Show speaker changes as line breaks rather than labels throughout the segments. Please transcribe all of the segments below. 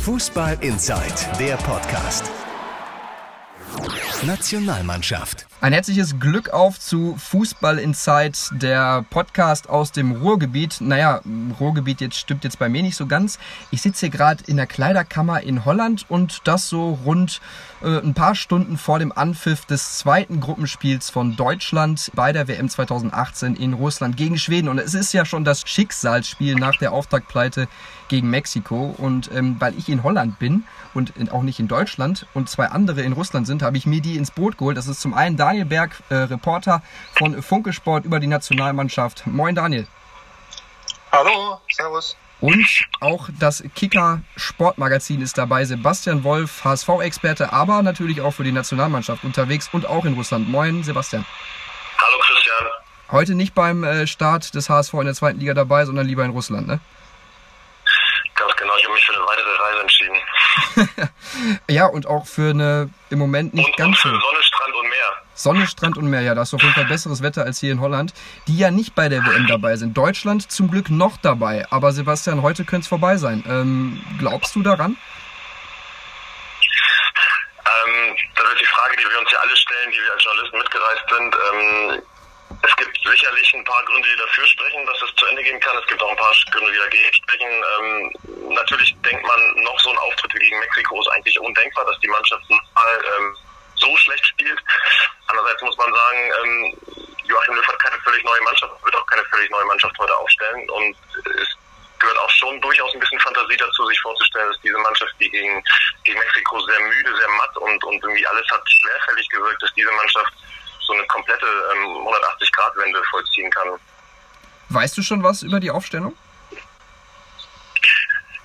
Fußball Inside, der Podcast. Nationalmannschaft.
Ein herzliches Glück auf zu Fußball Inside, der Podcast aus dem Ruhrgebiet. Naja, Ruhrgebiet jetzt stimmt jetzt bei mir nicht so ganz. Ich sitze hier gerade in der Kleiderkammer in Holland und das so rund äh, ein paar Stunden vor dem Anpfiff des zweiten Gruppenspiels von Deutschland bei der WM 2018 in Russland gegen Schweden. Und es ist ja schon das Schicksalsspiel nach der Auftaktpleite gegen Mexiko. Und ähm, weil ich in Holland bin und in, auch nicht in Deutschland und zwei andere in Russland sind, habe ich mir die ins Boot geholt. Das ist zum einen Daniel Berg, äh, Reporter von Funke Sport über die Nationalmannschaft. Moin Daniel.
Hallo, servus.
Und auch das Kicker Sportmagazin ist dabei. Sebastian Wolf, HSV-Experte, aber natürlich auch für die Nationalmannschaft unterwegs und auch in Russland. Moin, Sebastian.
Hallo, Christian.
Heute nicht beim äh, Start des HSV in der zweiten Liga dabei, sondern lieber in Russland, ne?
Ganz genau, ich habe mich für eine weitere Reise entschieden.
ja, und auch für eine im Moment nicht
und,
ganz
und
so.
für Sonne, und Meer.
Sonne, Strand und Meer, ja, da ist auf jeden Fall besseres Wetter als hier in Holland, die ja nicht bei der WM dabei sind. Deutschland zum Glück noch dabei, aber Sebastian, heute könnte es vorbei sein. Ähm, glaubst du daran?
Ähm, das ist die Frage, die wir uns ja alle stellen, die wir als Journalisten mitgereist sind. Ähm, es gibt sicherlich ein paar Gründe, die dafür sprechen, dass es zu Ende gehen kann. Es gibt auch ein paar Gründe, die dagegen sprechen. Ähm, natürlich denkt man, noch so ein Auftritt gegen Mexiko ist eigentlich undenkbar, dass die Mannschaft mal ähm, so schlecht spielt. Andererseits muss man sagen, ähm, Joachim Löw hat keine völlig neue Mannschaft, wird auch keine völlig neue Mannschaft heute aufstellen. Und es gehört auch schon durchaus ein bisschen Fantasie dazu, sich vorzustellen, dass diese Mannschaft, die gegen, gegen Mexiko sehr müde, sehr matt und, und irgendwie alles hat schwerfällig gewirkt, dass diese Mannschaft so eine komplette ähm, 180-Grad-Wende vollziehen kann.
Weißt du schon was über die Aufstellung?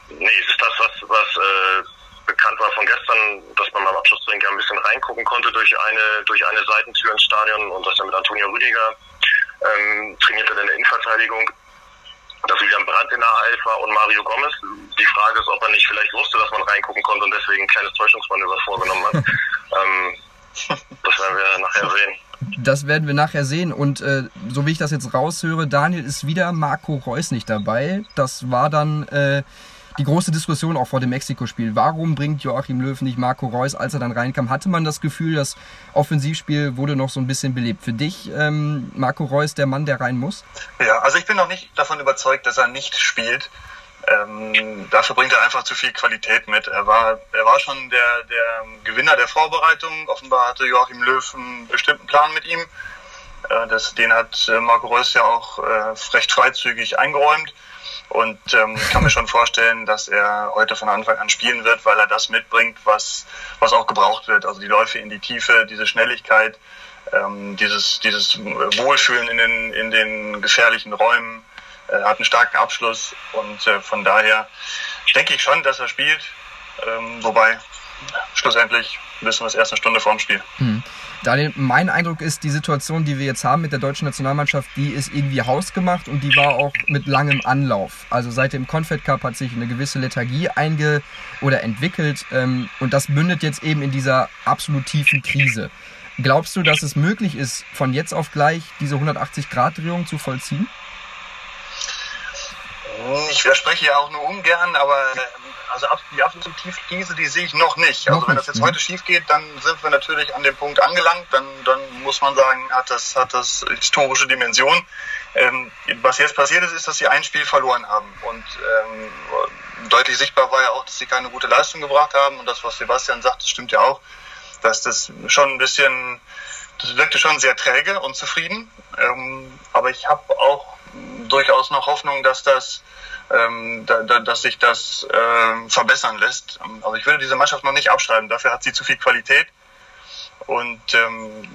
Nee, es ist das, was, was äh, bekannt war von gestern, dass man beim Abschlusstraining ein bisschen reingucken konnte durch eine, durch eine Seitentür ins Stadion und dass er mit Antonio Rüdiger ähm, trainierte in der Innenverteidigung. Dass Julian Brandt in der A11 war und Mario Gomez. Die Frage ist, ob er nicht vielleicht wusste, dass man reingucken konnte und deswegen ein kleines Täuschungsmanöver vorgenommen hat. ähm, das werden wir nachher sehen.
Das werden wir nachher sehen. Und äh, so wie ich das jetzt raushöre, Daniel ist wieder Marco Reus nicht dabei. Das war dann äh, die große Diskussion auch vor dem Mexiko-Spiel. Warum bringt Joachim Löw nicht Marco Reus, als er dann reinkam? Hatte man das Gefühl, das Offensivspiel wurde noch so ein bisschen belebt? Für dich, ähm, Marco Reus, der Mann, der rein muss?
Ja, also ich bin noch nicht davon überzeugt, dass er nicht spielt. Ähm, dafür bringt er einfach zu viel Qualität mit. Er war, er war schon der, der Gewinner der Vorbereitung. Offenbar hatte Joachim Löw einen bestimmten Plan mit ihm. Äh, das, den hat äh, Marco Reus ja auch äh, recht freizügig eingeräumt. Und ähm, kann mir schon vorstellen, dass er heute von Anfang an spielen wird, weil er das mitbringt, was, was auch gebraucht wird. Also die Läufe in die Tiefe, diese Schnelligkeit, ähm, dieses, dieses Wohlfühlen in den, in den gefährlichen Räumen. Er hat einen starken Abschluss und äh, von daher denke ich schon, dass er spielt. Ähm, wobei schlussendlich wissen wir es erst eine Stunde vor dem Spiel.
Hm. Daniel, mein Eindruck ist, die Situation, die wir jetzt haben mit der deutschen Nationalmannschaft, die ist irgendwie hausgemacht und die war auch mit langem Anlauf. Also seit dem Confed Cup hat sich eine gewisse Lethargie einge oder entwickelt ähm, und das mündet jetzt eben in dieser absolut tiefen Krise. Glaubst du, dass es möglich ist, von jetzt auf gleich diese 180-Grad-Drehung zu vollziehen?
Ich widerspreche ja auch nur ungern, aber also die absolute Tiefkrise, die sehe ich noch nicht. Also wenn das jetzt
ne?
heute schief geht, dann sind wir natürlich an dem Punkt angelangt. Dann, dann muss man sagen, hat das, hat das historische Dimension. Ähm, was jetzt passiert ist, ist, dass sie ein Spiel verloren haben. Und ähm, deutlich sichtbar war ja auch, dass sie keine gute Leistung gebracht haben. Und das, was Sebastian sagt, das stimmt ja auch, dass das schon ein bisschen, das wirkte schon sehr träge und zufrieden. Ähm, aber ich habe auch durchaus noch Hoffnung, dass das ähm, da, da, dass sich das ähm, verbessern lässt. Also ich würde diese Mannschaft noch nicht abschreiben, dafür hat sie zu viel Qualität und ähm,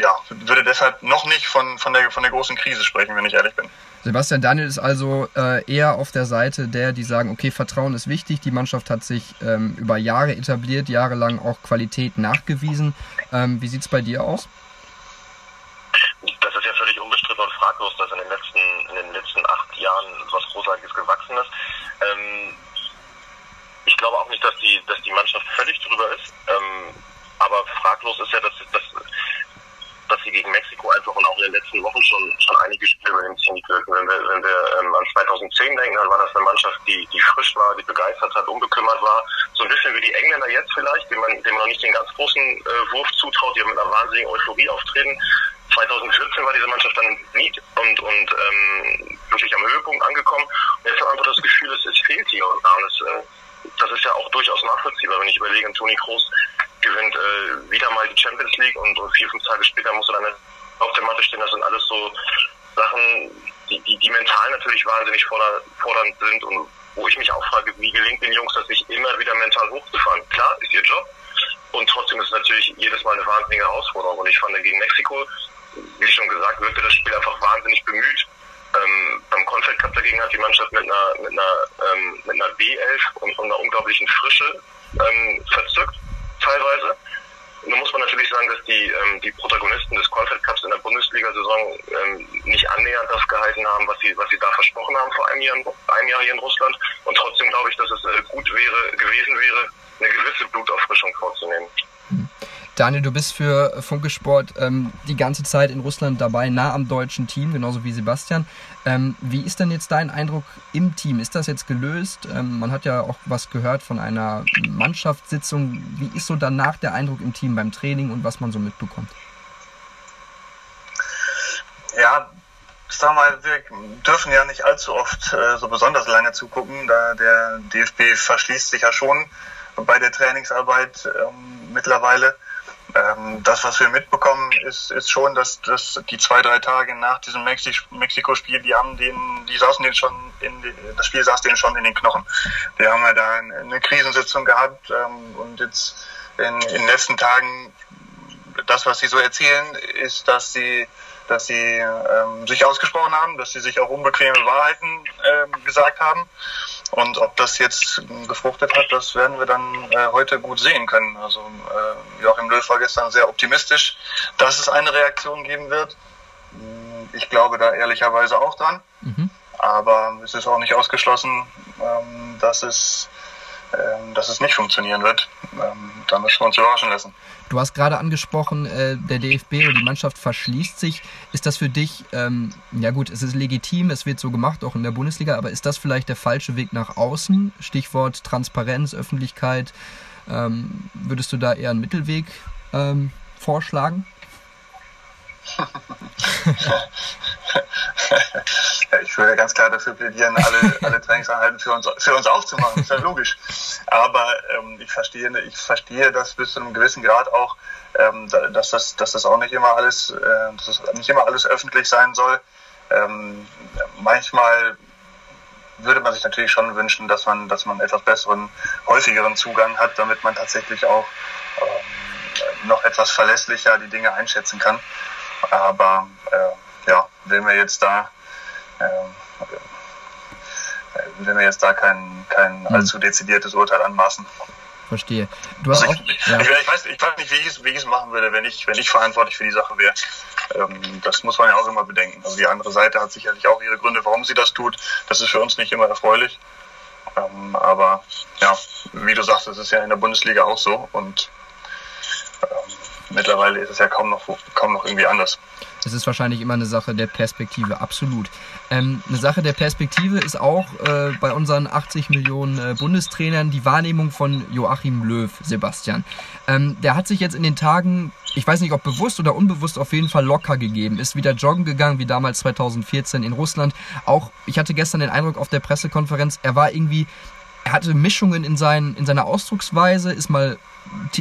ja, würde deshalb noch nicht von, von, der, von der großen Krise sprechen, wenn ich ehrlich bin.
Sebastian Daniel ist also äh, eher auf der Seite der, die sagen, okay, Vertrauen ist wichtig, die Mannschaft hat sich ähm, über Jahre etabliert, jahrelang auch Qualität nachgewiesen. Ähm, wie sieht's bei dir aus?
Das ist ja völlig fraglos, dass in den letzten, in den letzten acht Jahren was Großartiges gewachsen ist. Ähm, ich glaube auch nicht, dass die, dass die Mannschaft völlig drüber ist. Ähm, aber fraglos ist ja, dass, dass, dass sie gegen Mexiko einfach und auch in den letzten Wochen schon, schon einige Spiele über den Zenit wirken. Wenn wir, wenn wir ähm, an 2010 denken, dann war das eine Mannschaft, die, die frisch war, die begeistert hat, unbekümmert war. So ein bisschen wie die Engländer jetzt vielleicht, dem man, dem man noch nicht den ganz großen äh, Wurf zutraut, die mit einer wahnsinnigen Euphorie auftreten. 2014 war diese Mannschaft dann nie und, und ähm, wirklich am Höhepunkt angekommen. Und jetzt hat man einfach das Gefühl, es, es fehlt hier und da. Und es, äh, das ist ja auch durchaus nachvollziehbar, wenn ich überlege, Toni Kroos gewinnt äh, wieder mal die Champions League und, und vier, fünf Tage später muss er dann auf der Matte stehen. Das sind alles so Sachen, die, die, die mental natürlich wahnsinnig fordernd sind und wo ich mich auch frage, wie gelingt den Jungs das sich immer wieder mental hochzufahren? Klar, ist ihr Job und trotzdem ist es natürlich jedes Mal eine wahnsinnige Herausforderung und ich fand gegen Mexiko, wie schon gesagt, wirkte das Spiel einfach wahnsinnig bemüht. Ähm, beim Confed Cup dagegen hat die Mannschaft mit einer, mit einer, ähm, mit einer B11 und, einer unglaublichen Frische ähm, verzückt teilweise. Nun muss man natürlich sagen, dass die, ähm, die Protagonisten des Confed Cups in der Bundesliga-Saison ähm, nicht annähernd das gehalten haben, was sie, was sie da versprochen haben vor einem Jahr, einem Jahr hier in Russland. Und trotzdem glaube ich, dass es äh, gut wäre, gewesen wäre, eine gewisse Blutauffrischung vorzunehmen.
Daniel, du bist für Funke Sport ähm, die ganze Zeit in Russland dabei, nah am deutschen Team, genauso wie Sebastian. Ähm, wie ist denn jetzt dein Eindruck im Team? Ist das jetzt gelöst? Ähm, man hat ja auch was gehört von einer Mannschaftssitzung. Wie ist so danach der Eindruck im Team beim Training und was man so mitbekommt?
Ja, sag mal, wir dürfen ja nicht allzu oft äh, so besonders lange zugucken, da der DFB verschließt sich ja schon bei der Trainingsarbeit ähm, mittlerweile. Ähm, das, was wir mitbekommen, ist, ist schon, dass, dass die zwei, drei Tage nach diesem Mexiko-Spiel, die haben den, die saßen den schon in die, das Spiel saß denen schon in den Knochen. Die haben ja da eine Krisensitzung gehabt ähm, und jetzt in, in den letzten Tagen das, was sie so erzählen, ist, dass sie dass sie ähm, sich ausgesprochen haben, dass sie sich auch unbequeme Wahrheiten ähm, gesagt haben. Und ob das jetzt gefruchtet hat, das werden wir dann äh, heute gut sehen können. Also äh, Joachim Löw war gestern sehr optimistisch, dass es eine Reaktion geben wird. Hm, ich glaube da ehrlicherweise auch dran. Mhm. Aber es ist auch nicht ausgeschlossen, ähm, dass es dass es nicht funktionieren wird. Ähm, da müssen wir uns überraschen lassen.
Du hast gerade angesprochen, äh, der DFB oder die Mannschaft verschließt sich. Ist das für dich, ähm, ja gut, es ist legitim, es wird so gemacht, auch in der Bundesliga, aber ist das vielleicht der falsche Weg nach außen? Stichwort Transparenz, Öffentlichkeit. Ähm, würdest du da eher einen Mittelweg ähm, vorschlagen?
Ich würde ganz klar dafür plädieren, alle, alle Trainingseinheiten für uns, für uns aufzumachen. Das ist ja logisch. Aber ähm, ich verstehe, ich verstehe das bis zu einem gewissen Grad auch, ähm, dass das, dass das auch nicht immer alles, äh, dass das nicht immer alles öffentlich sein soll. Ähm, manchmal würde man sich natürlich schon wünschen, dass man, dass man etwas besseren, häufigeren Zugang hat, damit man tatsächlich auch ähm, noch etwas verlässlicher die Dinge einschätzen kann. Aber äh, ja, wenn wir jetzt da äh, wenn wir jetzt da kein, kein hm. allzu dezidiertes Urteil anmaßen.
Verstehe. Du hast also
auch, ich, ja. ich, ich, weiß, ich weiß nicht, wie ich, es, wie ich es machen würde, wenn ich, wenn ich verantwortlich für die Sache wäre. Ähm, das muss man ja auch immer bedenken. Also die andere Seite hat sicherlich auch ihre Gründe, warum sie das tut. Das ist für uns nicht immer erfreulich. Ähm, aber ja, wie du sagst, es ist ja in der Bundesliga auch so und ähm, mittlerweile ist es ja kaum noch, kaum noch irgendwie anders.
Es ist wahrscheinlich immer eine Sache der Perspektive, absolut. Ähm, eine Sache der Perspektive ist auch äh, bei unseren 80 Millionen äh, Bundestrainern die Wahrnehmung von Joachim Löw, Sebastian. Ähm, der hat sich jetzt in den Tagen, ich weiß nicht ob bewusst oder unbewusst, auf jeden Fall locker gegeben. Ist wieder joggen gegangen, wie damals 2014 in Russland. Auch, ich hatte gestern den Eindruck auf der Pressekonferenz, er war irgendwie er hatte Mischungen in, sein, in seiner Ausdrucksweise, ist mal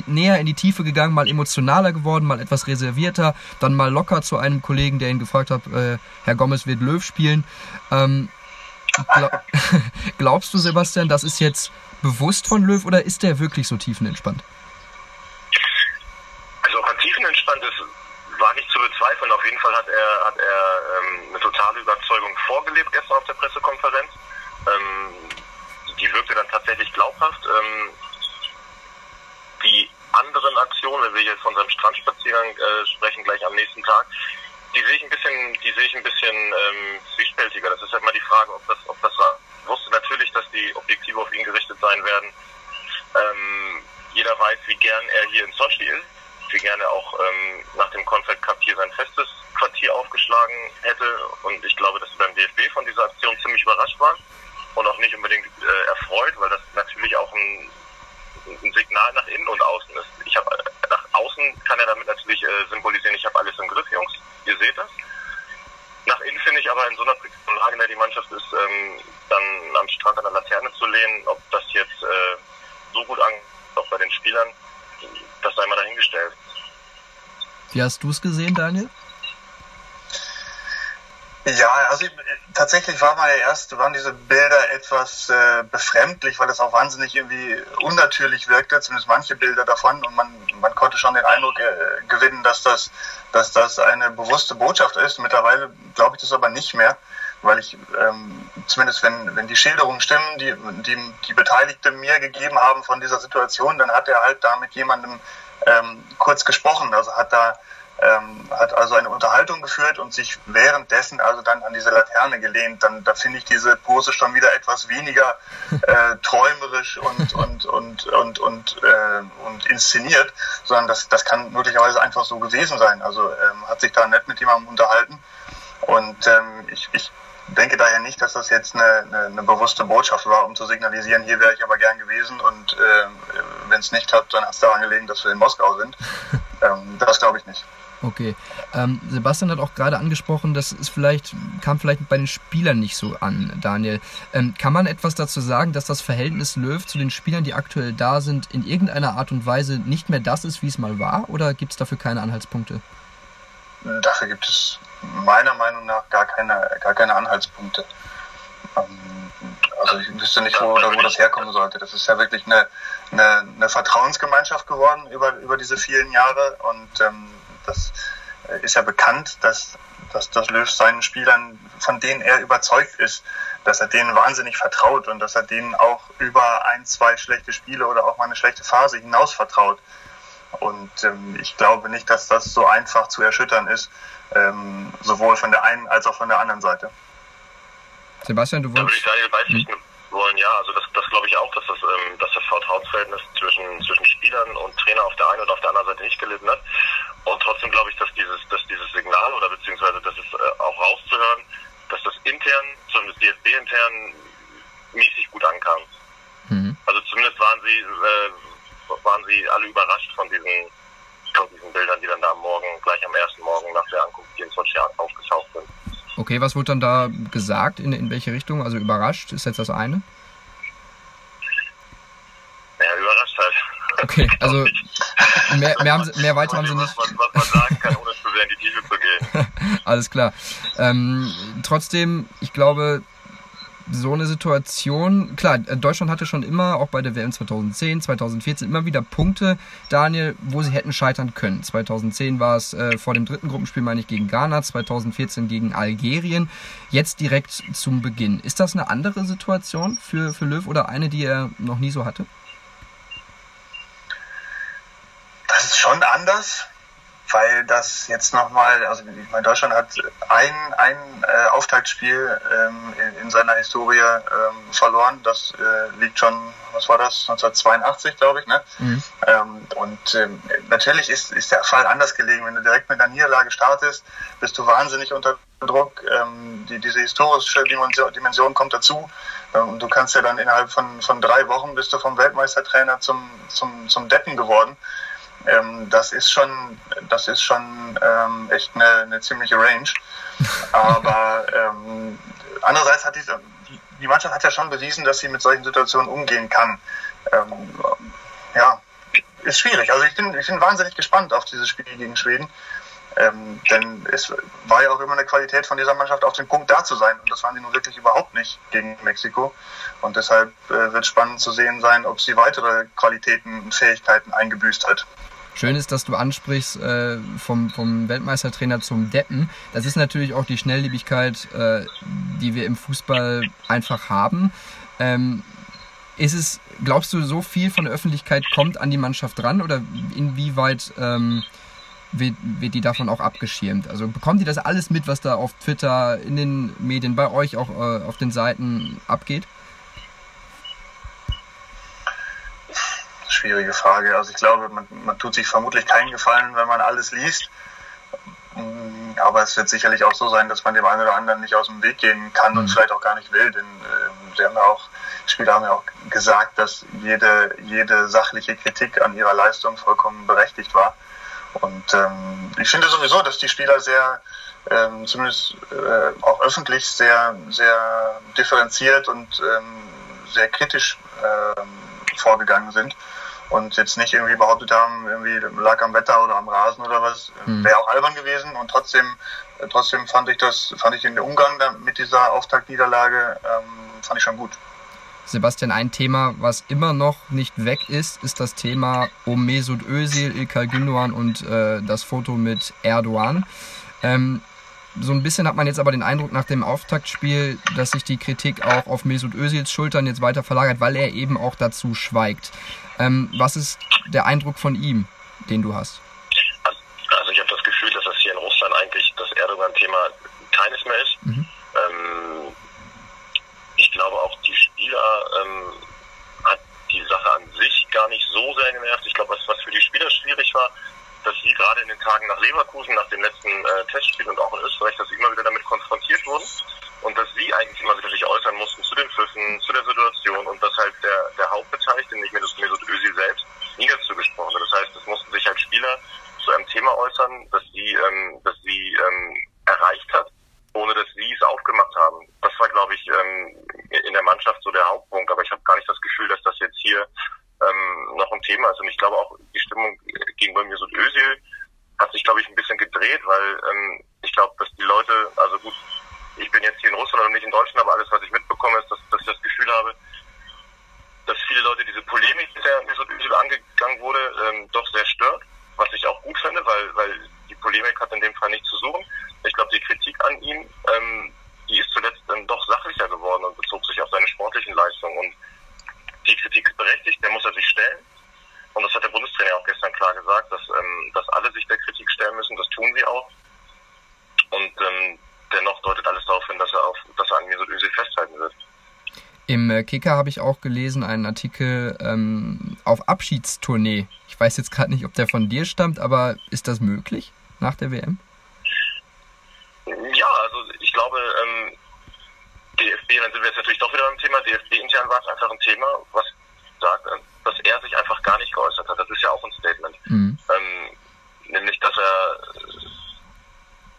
näher in die Tiefe gegangen, mal emotionaler geworden, mal etwas reservierter, dann mal locker zu einem Kollegen, der ihn gefragt hat, äh, Herr Gomez wird Löw spielen. Ähm, glaub, glaubst du, Sebastian, das ist jetzt bewusst von Löw oder ist der wirklich so tiefenentspannt?
Also ob er tiefenentspannt ist, wage ich zu bezweifeln. Auf jeden Fall hat er, hat er ähm, eine totale Überzeugung vorgelebt gestern auf der Pressekonferenz. Ähm, die wirkte dann tatsächlich glaubhaft. Ähm, die anderen Aktionen, wenn wir jetzt von seinem Strandspaziergang äh, sprechen, gleich am nächsten Tag, die sehe ich ein bisschen, die sehe ich ein bisschen ähm, zwiespältiger. Das ist halt mal die Frage, ob das, ob das war. Ich wusste natürlich, dass die Objektive auf ihn gerichtet sein werden. Ähm, jeder weiß, wie gern er hier in Sochi ist. irgendwie gerne auch ähm, nach dem Confed Cup hier sein festes Quartier aufgeschlagen hätte. Und ich glaube, dass sie beim DFB von dieser Aktion ziemlich überrascht waren und auch nicht unbedingt äh, erfreut, weil das natürlich auch ein, ein Signal nach innen und außen ist. Ich habe nach außen kann er damit natürlich äh, symbolisieren, ich habe alles im Griff, Jungs. Ihr seht das. Nach innen finde ich aber in so einer Lage, in der die Mannschaft ist, ähm, dann am Strand an der Laterne zu lehnen, ob das jetzt äh, so gut angeht, auch bei den Spielern, das sei mal dahingestellt.
Wie hast du es gesehen, Daniel?
Ja, also tatsächlich war mal erst, waren diese Bilder etwas äh, befremdlich, weil es auch wahnsinnig irgendwie unnatürlich wirkte, zumindest manche Bilder davon. Und man, man konnte schon den Eindruck äh, gewinnen, dass das, dass das eine bewusste Botschaft ist. Mittlerweile glaube ich das aber nicht mehr, weil ich ähm, zumindest wenn, wenn die Schilderungen stimmen, die, die die Beteiligte mir gegeben haben von dieser Situation, dann hat er halt da mit jemandem ähm, kurz gesprochen. Also hat da ähm, hat also eine Unterhaltung geführt und sich währenddessen also dann an diese Laterne gelehnt, dann da finde ich diese Pose schon wieder etwas weniger äh, träumerisch und und und und und, äh, und inszeniert, sondern das das kann möglicherweise einfach so gewesen sein. Also ähm, hat sich da nett mit jemandem unterhalten und ähm, ich, ich denke daher nicht, dass das jetzt eine, eine, eine bewusste Botschaft war, um zu signalisieren, hier wäre ich aber gern gewesen und äh, wenn es nicht hat, dann hat es daran gelegen, dass wir in Moskau sind. Ähm, das glaube ich nicht.
Okay. Ähm, Sebastian hat auch gerade angesprochen, dass es vielleicht kam vielleicht bei den Spielern nicht so an, Daniel. Ähm, kann man etwas dazu sagen, dass das Verhältnis Löw zu den Spielern, die aktuell da sind, in irgendeiner Art und Weise nicht mehr das ist, wie es mal war? Oder gibt es dafür keine Anhaltspunkte?
Dafür gibt es meiner Meinung nach gar keine, gar keine Anhaltspunkte. Ähm, also ich wüsste nicht, wo, wo das herkommen sollte. Das ist ja wirklich eine, eine, eine Vertrauensgemeinschaft geworden über, über diese vielen Jahre und ähm, das äh, ist ja bekannt, dass, dass, dass Löw seinen Spielern, von denen er überzeugt ist, dass er denen wahnsinnig vertraut und dass er denen auch über ein, zwei schlechte Spiele oder auch mal eine schlechte Phase hinaus vertraut. Und ähm, ich glaube nicht, dass das so einfach zu erschüttern ist, ähm, sowohl von der einen als auch von der anderen Seite.
Sebastian, du wolltest.
Wollen, ja, also das, das glaube ich auch, dass das, ähm, dass das Vertrauensverhältnis zwischen, zwischen Spielern und Trainer auf der einen und auf der anderen Seite nicht gelitten hat. Und trotzdem glaube ich, dass dieses, dass dieses Signal oder beziehungsweise das ist äh, auch rauszuhören, dass das intern, zumindest DFB intern, mäßig gut ankam. Mhm. Also zumindest waren sie, äh, waren sie alle überrascht von diesen, von diesen Bildern, die dann da am Morgen, gleich am ersten Morgen nach der Ankunft hier in Sochi aufgetaucht sind.
Okay, was wurde dann da gesagt? In, in welche Richtung? Also überrascht ist jetzt das eine?
Ja, überrascht halt.
Okay, also mehr, mehr, haben sie, mehr weiter haben sie nicht.
Was, was man sagen kann, ohne zu sehr in die Tiefe zu gehen.
Alles klar. Ähm, trotzdem, ich glaube, so eine Situation, klar, Deutschland hatte schon immer, auch bei der WM 2010, 2014, immer wieder Punkte, Daniel, wo sie hätten scheitern können. 2010 war es äh, vor dem dritten Gruppenspiel, meine ich, gegen Ghana, 2014 gegen Algerien, jetzt direkt zum Beginn. Ist das eine andere Situation für, für Löw oder eine, die er noch nie so hatte?
Das ist schon anders, weil das jetzt nochmal, also ich meine, Deutschland hat ein, ein äh, Auftaktspiel ähm, in, in, seiner Historie ähm, verloren. Das äh, liegt schon, was war das, 1982, glaube ich. Ne? Mhm. Ähm, und ähm, natürlich ist, ist der Fall anders gelegen. Wenn du direkt mit einer Niederlage startest, bist du wahnsinnig unter Druck. Ähm, die, diese historische Dimension, Dimension kommt dazu. Ähm, und du kannst ja dann innerhalb von, von drei Wochen bist du vom Weltmeistertrainer zum, zum, zum Deppen geworden ähm, das ist schon, das ist schon ähm, echt eine, eine, ziemliche Range. Aber ähm, andererseits hat die, die Mannschaft hat ja schon bewiesen, dass sie mit solchen Situationen umgehen kann. Ähm, ja, ist schwierig. Also ich bin, ich bin wahnsinnig gespannt auf dieses Spiel gegen Schweden. Ähm, denn es war ja auch immer eine Qualität von dieser Mannschaft, auf dem Punkt da zu sein. Und das waren sie nun wirklich überhaupt nicht gegen Mexiko. Und deshalb äh, wird spannend zu sehen sein, ob sie weitere Qualitäten und Fähigkeiten eingebüßt hat.
Schön ist, dass du ansprichst äh, vom, vom Weltmeistertrainer zum Deppen. Das ist natürlich auch die Schnelllebigkeit, äh, die wir im Fußball einfach haben. Ähm, ist es, glaubst du, so viel von der Öffentlichkeit kommt an die Mannschaft ran oder inwieweit ähm, wird, wird die davon auch abgeschirmt? Also bekommt ihr das alles mit, was da auf Twitter, in den Medien, bei euch auch äh, auf den Seiten abgeht?
Schwierige Frage. Also ich glaube, man, man tut sich vermutlich keinen Gefallen, wenn man alles liest. Mm, aber es wird sicherlich auch so sein, dass man dem einen oder anderen nicht aus dem Weg gehen kann und mhm. vielleicht auch gar nicht will. Denn äh, sie haben ja auch, die Spieler haben ja auch gesagt, dass jede, jede sachliche Kritik an ihrer Leistung vollkommen berechtigt war. Und ähm, ich finde sowieso, dass die Spieler sehr, ähm, zumindest äh, auch öffentlich sehr, sehr differenziert und ähm, sehr kritisch ähm, vorgegangen sind und jetzt nicht irgendwie behauptet haben, irgendwie lag am Wetter oder am Rasen oder was, mhm. wäre auch albern gewesen und trotzdem, äh, trotzdem fand ich das, fand ich den Umgang mit dieser Auftaktniederlage, ähm, fand ich schon gut.
Sebastian, ein Thema, was immer noch nicht weg ist, ist das Thema um Mesut Özil, İlkay Gündoğan und äh, das Foto mit Erdogan. Ähm, so ein bisschen hat man jetzt aber den Eindruck nach dem Auftaktspiel, dass sich die Kritik auch auf Mesut Özils Schultern jetzt weiter verlagert, weil er eben auch dazu schweigt. Ähm, was ist der Eindruck von ihm, den du hast?
Also ich habe das Gefühl, dass das hier in Russland eigentlich das Erdogan-Thema keines mehr ist. Mhm. Ähm, ich glaube auch die Spieler ähm, hat die Sache an sich gar nicht so sehr genervt. Ich glaube, was, was für die Spieler schwierig war, dass sie gerade in den Tagen nach Leverkusen, nach dem letzten äh, Testspiel und auch in Österreich, dass sie immer wieder damit konfrontiert wurden und dass sie eigentlich immer wieder sich äußern mussten zu den Pfiffen, zu der Situation und dass halt der, der Hauptbeteiligte, nicht Mesut Özil selbst, nie dazu gesprochen hat. Das heißt, es mussten sich halt Spieler zu einem Thema äußern, das sie, ähm, das sie ähm, erreicht hat, ohne dass sie es aufgemacht haben. Das war, glaube ich, ähm, in der Mannschaft so der Hauptpunkt. Aber ich habe gar nicht das Gefühl, dass das jetzt hier ähm, noch ein Thema ist. Und ich glaube auch, die Stimmung gegenüber Mesut Özil hat sich, glaube ich, ein bisschen gedreht, weil ähm, ich glaube, dass die Leute, also gut, ich bin jetzt hier in Russland und nicht in Deutschland, aber alles, was ich mitbekomme, ist, dass, dass ich das Gefühl habe, dass viele Leute diese Polemik, die der Mesut Özil angegangen wurde, ähm, doch sehr stört, was finde, weil, weil die Polemik hat in dem Fall nichts zu suchen. Ich glaube, die Kritik an ihm, ähm, die ist zuletzt dann doch sachlicher geworden und bezog sich auf seine sportlichen Leistungen. Und die Kritik ist berechtigt, der muss er sich stellen. Und das hat der Bundestrainer auch gestern klar gesagt, dass, ähm, dass alle sich der Kritik stellen müssen. Das tun sie auch. Und ähm, dennoch deutet alles darauf hin, dass er, auf, dass er an Mesut Özil festhalten wird.
Im äh, Kicker habe ich auch gelesen, einen Artikel ähm, auf Abschiedstournee. Ich weiß jetzt gerade nicht, ob der von dir stammt, aber ist das möglich nach der WM?
Ja, also ich glaube, ähm, DFB, dann sind wir jetzt natürlich doch wieder beim Thema, DFB intern war es einfach ein Thema, was sagt, dass er sich einfach gar nicht geäußert hat. Das ist ja auch ein Statement. Mhm. Ähm, nämlich, dass er,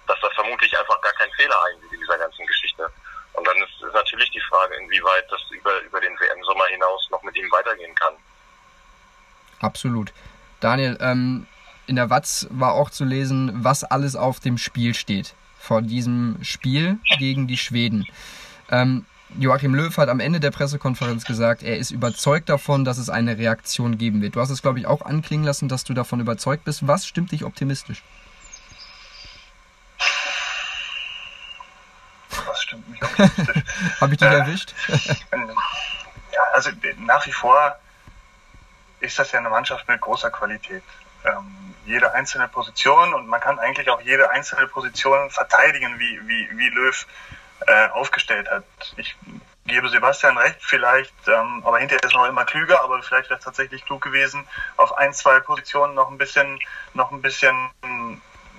dass er vermutlich einfach gar keinen Fehler einsieht in dieser ganzen Geschichte. Und dann ist, ist natürlich die Frage, inwieweit das über, über den WM-Sommer hinaus noch mit ihm weitergehen kann.
Absolut. Daniel, ähm, in der Watz war auch zu lesen, was alles auf dem Spiel steht vor diesem Spiel gegen die Schweden. Ähm, Joachim Löw hat am Ende der Pressekonferenz gesagt, er ist überzeugt davon, dass es eine Reaktion geben wird. Du hast es, glaube ich, auch anklingen lassen, dass du davon überzeugt bist. Was stimmt dich optimistisch?
Was stimmt mich optimistisch?
Habe ich dich äh, erwischt?
ja, also nach wie vor ist das ja eine Mannschaft mit großer Qualität. Ähm, jede einzelne Position und man kann eigentlich auch jede einzelne Position verteidigen, wie, wie, wie Löw äh, aufgestellt hat. Ich gebe Sebastian recht, vielleicht, ähm, aber hinterher ist er noch immer klüger, aber vielleicht wäre es tatsächlich klug gewesen, auf ein, zwei Positionen noch ein bisschen, noch ein bisschen,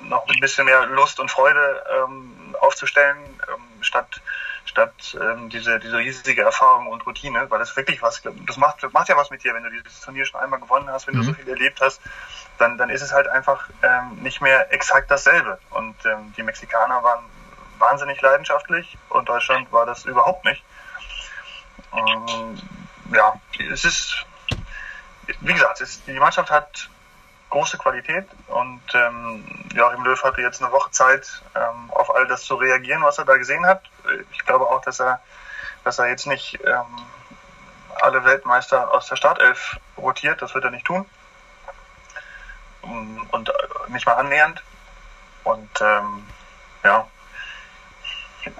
noch ein bisschen mehr Lust und Freude ähm, aufzustellen, ähm, statt statt ähm, diese, diese riesige Erfahrung und Routine, weil das wirklich was, das macht, macht ja was mit dir, wenn du dieses Turnier schon einmal gewonnen hast, wenn mhm. du so viel erlebt hast, dann, dann ist es halt einfach ähm, nicht mehr exakt dasselbe. Und ähm, die Mexikaner waren wahnsinnig leidenschaftlich und Deutschland war das überhaupt nicht. Ähm, ja, es ist, wie gesagt, es, die Mannschaft hat große Qualität und ähm, Joachim Löw hatte jetzt eine Woche Zeit, ähm, auf all das zu reagieren, was er da gesehen hat. Ich glaube auch, dass er, dass er jetzt nicht ähm, alle Weltmeister aus der Startelf rotiert, das wird er nicht tun. Und äh, nicht mal annähernd. Und ähm, ja,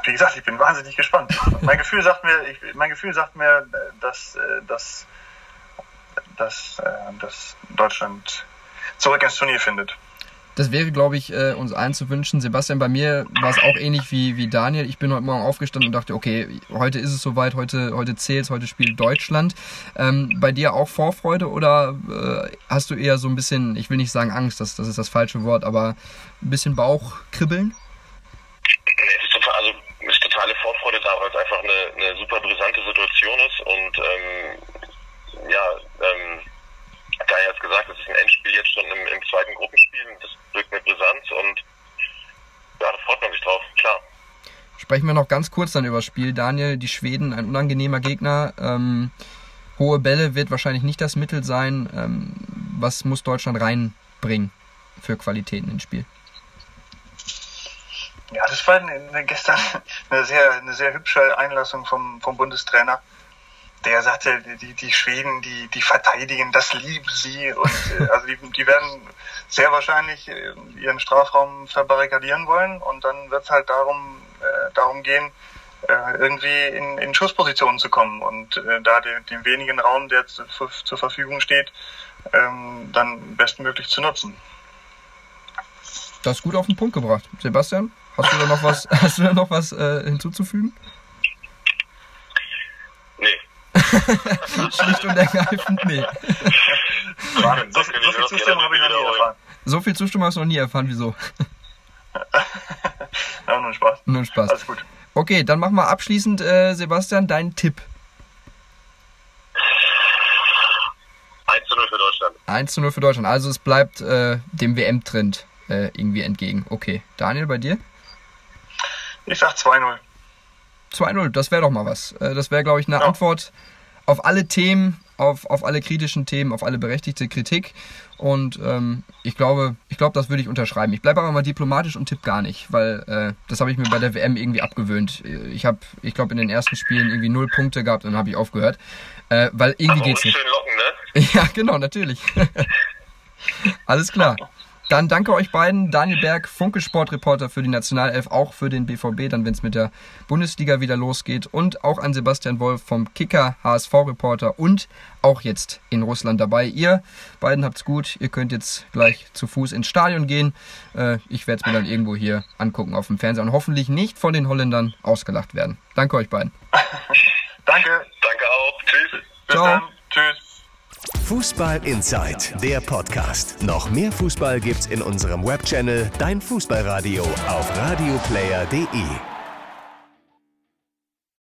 wie gesagt, ich bin wahnsinnig gespannt. mein Gefühl sagt mir, ich, mein Gefühl sagt mir, dass, äh, dass, dass, äh, dass Deutschland zurück ins Turnier findet.
Das wäre, glaube ich, äh, uns allen zu wünschen. Sebastian, bei mir war es auch ähnlich wie, wie Daniel. Ich bin heute Morgen aufgestanden und dachte, okay, heute ist es soweit, heute, heute zählt heute spielt Deutschland. Ähm, bei dir auch Vorfreude oder äh, hast du eher so ein bisschen, ich will nicht sagen Angst, das, das ist das falsche Wort, aber ein bisschen Bauchkribbeln?
Nee, es ist total, also es ist totale Vorfreude da, weil es einfach eine, eine super brisante Situation ist und ähm, ja, ähm, Hat gesagt, es ist ein Endspiel jetzt schon im, im zweiten Gruppenspiel und das wirkt eine Brisanz und ja, da freut man sich drauf, klar.
Sprechen wir noch ganz kurz dann über das Spiel. Daniel, die Schweden, ein unangenehmer Gegner. Ähm, hohe Bälle wird wahrscheinlich nicht das Mittel sein. Ähm, was muss Deutschland reinbringen für Qualitäten ins Spiel?
Ja, das war gestern eine sehr, eine sehr hübsche Einlassung vom, vom Bundestrainer. Der sagte, die, die Schweden, die, die verteidigen, das lieben sie. Und äh, also die, die werden sehr wahrscheinlich äh, ihren Strafraum verbarrikadieren wollen. Und dann wird es halt darum, äh, darum gehen, äh, irgendwie in, in Schusspositionen zu kommen und äh, da den, den wenigen Raum, der zu, zur Verfügung steht, ähm, dann bestmöglich zu nutzen.
Das ist gut auf den Punkt gebracht. Sebastian, hast du da noch was, hast du da noch was äh, hinzuzufügen?
Nee.
Schlicht und ergreifend, nee.
Wahnsinn, so, viel- so viel Zustimmung habe ich noch nie erfahren.
So viel Zustimmung hast du noch nie erfahren, wieso?
Ja, nur Spaß.
Nur Spaß.
Alles gut.
Okay, dann machen wir abschließend, äh, Sebastian, deinen Tipp.
1 zu 0 für Deutschland.
1 zu 0 für Deutschland. Also es bleibt äh, dem WM-Trend äh, irgendwie entgegen. Okay. Daniel, bei dir?
Ich sag 2-0.
2-0, das wäre doch mal was. Äh, das wäre, glaube ich, eine
Ja.
Antwort auf alle Themen, auf, auf alle kritischen Themen, auf alle berechtigte Kritik. Und ähm, ich glaube, ich glaube, das würde ich unterschreiben. Ich bleibe aber mal diplomatisch und tipp gar nicht, weil äh, das habe ich mir bei der WM irgendwie abgewöhnt. Ich habe, ich glaube, in den ersten Spielen irgendwie null Punkte gehabt und dann habe ich aufgehört. Äh, weil irgendwie
Aber
geht's nicht.
schön locken, ne?
Ja, genau, natürlich. Alles klar. Dann danke euch beiden. Daniel Berg, Funke Sportreporter für die Nationalelf, auch für den BVB, dann wenn es mit der Bundesliga wieder losgeht. Und auch an Sebastian Wolf vom Kicker, HSV-Reporter und auch jetzt in Russland dabei. Ihr beiden habt's gut. Ihr könnt jetzt gleich zu Fuß ins Stadion gehen. Äh, ich werde es mir dann irgendwo hier angucken auf dem Fernseher und hoffentlich nicht von den Holländern ausgelacht werden. Danke euch beiden.
Danke.
Danke auch. Tschüss.
Bis
Ciao.
dann. Tschüss.
Fußball Inside, der Podcast. Noch mehr Fußball gibt's in unserem Webchannel Dein Fußballradio auf radioplayer.de.